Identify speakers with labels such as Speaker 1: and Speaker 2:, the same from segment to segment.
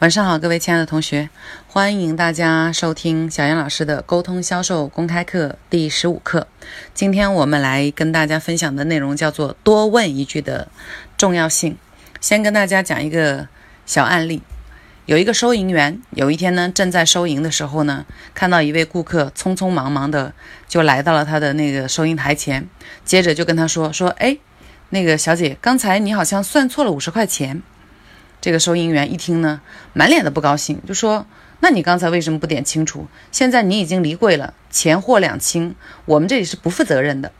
Speaker 1: 晚上好，各位亲爱的同学，欢迎大家收听小杨老师的沟通销售公开课第十五课。今天我们来跟大家分享的内容叫做“多问一句”的重要性。先跟大家讲一个小案例：有一个收银员，有一天呢，正在收银的时候呢，看到一位顾客匆匆忙忙的就来到了他的那个收银台前，接着就跟他说：“说，哎，那个小姐，刚才你好像算错了五十块钱。”这个收银员一听呢，满脸的不高兴，就说：“那你刚才为什么不点清楚？现在你已经离柜了，钱货两清，我们这里是不负责任的。”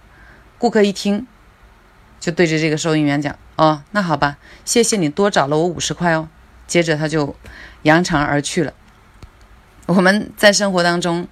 Speaker 1: 顾客一听，就对着这个收银员讲：“哦，那好吧，谢谢你多找了我五十块哦。”接着他就扬长而去了。我们在生活当中，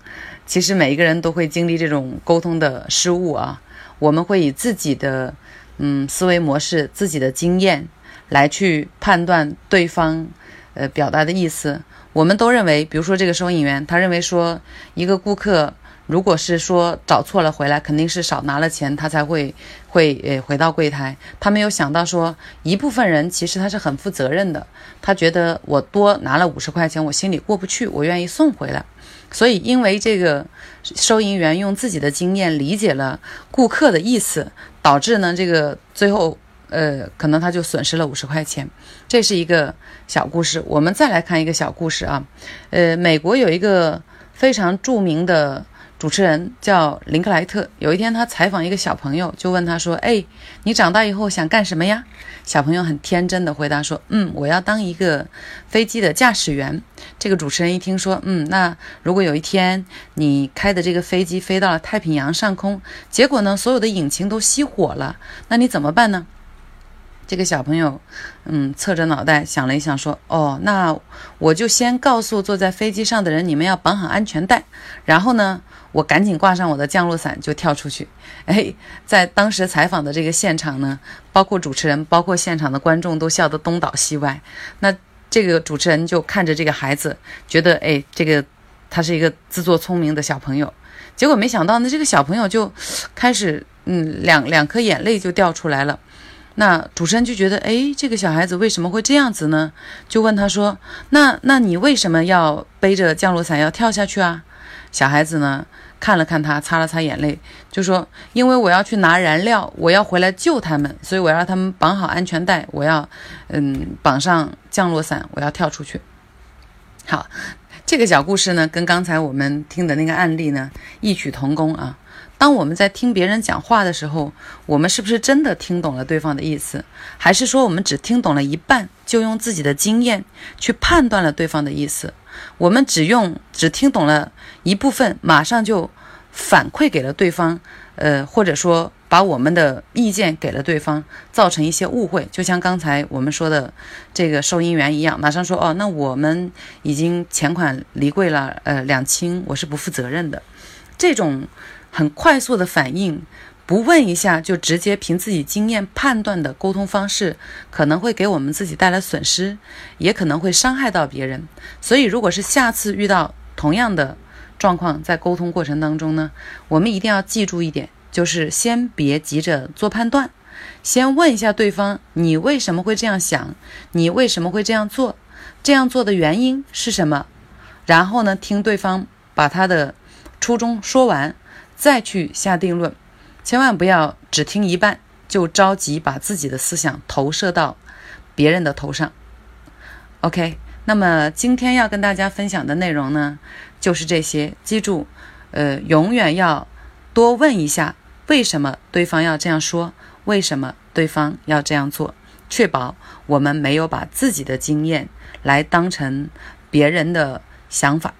Speaker 1: 其实每一个人都会经历这种沟通的失误啊，我们会以自己的嗯思维模式、自己的经验。来去判断对方，呃，表达的意思。我们都认为，比如说这个收银员，他认为说，一个顾客如果是说找错了回来，肯定是少拿了钱，他才会 会呃回到柜台。他没有想到说，一部分人其实他是很负责任的，他觉得我多拿了五十块钱，我心里过不去，我愿意送回来。所以，因为这个收银员用自己的经验理解了顾客的意思，导致呢，这个最后。呃，可能他就损失了五十块钱，这是一个小故事。我们再来看一个小故事啊，呃，美国有一个非常著名的主持人叫林克莱特。有一天，他采访一个小朋友，就问他说：“哎，你长大以后想干什么呀？”小朋友很天真的回答说：“嗯，我要当一个飞机的驾驶员。”这个主持人一听说，嗯，那如果有一天你开的这个飞机飞到了太平洋上空，结果呢，所有的引擎都熄火了，那你怎么办呢？这个小朋友，嗯，侧着脑袋想了一想，说：“哦，那我就先告诉坐在飞机上的人，你们要绑好安全带。然后呢，我赶紧挂上我的降落伞就跳出去。”哎，在当时采访的这个现场呢，包括主持人，包括现场的观众都笑得东倒西歪。那这个主持人就看着这个孩子，觉得哎，这个他是一个自作聪明的小朋友。结果没想到呢，这个小朋友就开始，嗯，两两颗眼泪就掉出来了。那主持人就觉得，哎，这个小孩子为什么会这样子呢？就问他说：“那那你为什么要背着降落伞要跳下去啊？”小孩子呢看了看他，擦了擦眼泪，就说：“因为我要去拿燃料，我要回来救他们，所以我要他们绑好安全带，我要嗯绑上降落伞，我要跳出去。”好，这个小故事呢，跟刚才我们听的那个案例呢异曲同工啊。当我们在听别人讲话的时候，我们是不是真的听懂了对方的意思，还是说我们只听懂了一半，就用自己的经验去判断了对方的意思？我们只用只听懂了一部分，马上就反馈给了对方，呃，或者说把我们的意见给了对方，造成一些误会。就像刚才我们说的这个收银员一样，马上说：“哦，那我们已经钱款离柜了，呃，两清，我是不负责任的。”这种。很快速的反应，不问一下就直接凭自己经验判断的沟通方式，可能会给我们自己带来损失，也可能会伤害到别人。所以，如果是下次遇到同样的状况，在沟通过程当中呢，我们一定要记住一点，就是先别急着做判断，先问一下对方，你为什么会这样想？你为什么会这样做？这样做的原因是什么？然后呢，听对方把他的初衷说完。再去下定论，千万不要只听一半就着急把自己的思想投射到别人的头上。OK，那么今天要跟大家分享的内容呢，就是这些。记住，呃，永远要多问一下为什么对方要这样说，为什么对方要这样做，确保我们没有把自己的经验来当成别人的想法。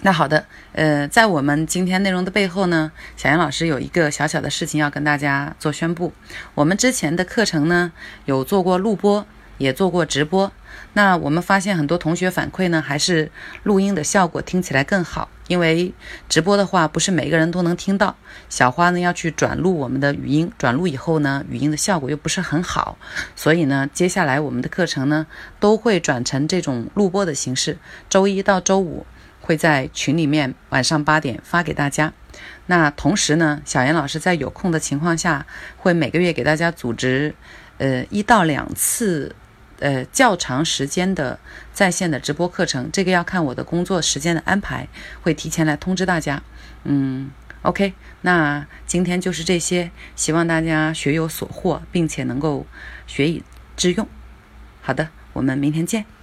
Speaker 1: 那好的，呃，在我们今天内容的背后呢，小杨老师有一个小小的事情要跟大家做宣布。我们之前的课程呢，有做过录播，也做过直播。那我们发现很多同学反馈呢，还是录音的效果听起来更好。因为直播的话，不是每个人都能听到。小花呢要去转录我们的语音，转录以后呢，语音的效果又不是很好。所以呢，接下来我们的课程呢，都会转成这种录播的形式，周一到周五。会在群里面晚上八点发给大家。那同时呢，小严老师在有空的情况下，会每个月给大家组织，呃，一到两次呃较长时间的在线的直播课程，这个要看我的工作时间的安排，会提前来通知大家。嗯，OK，那今天就是这些，希望大家学有所获，并且能够学以致用。好的，我们明天见。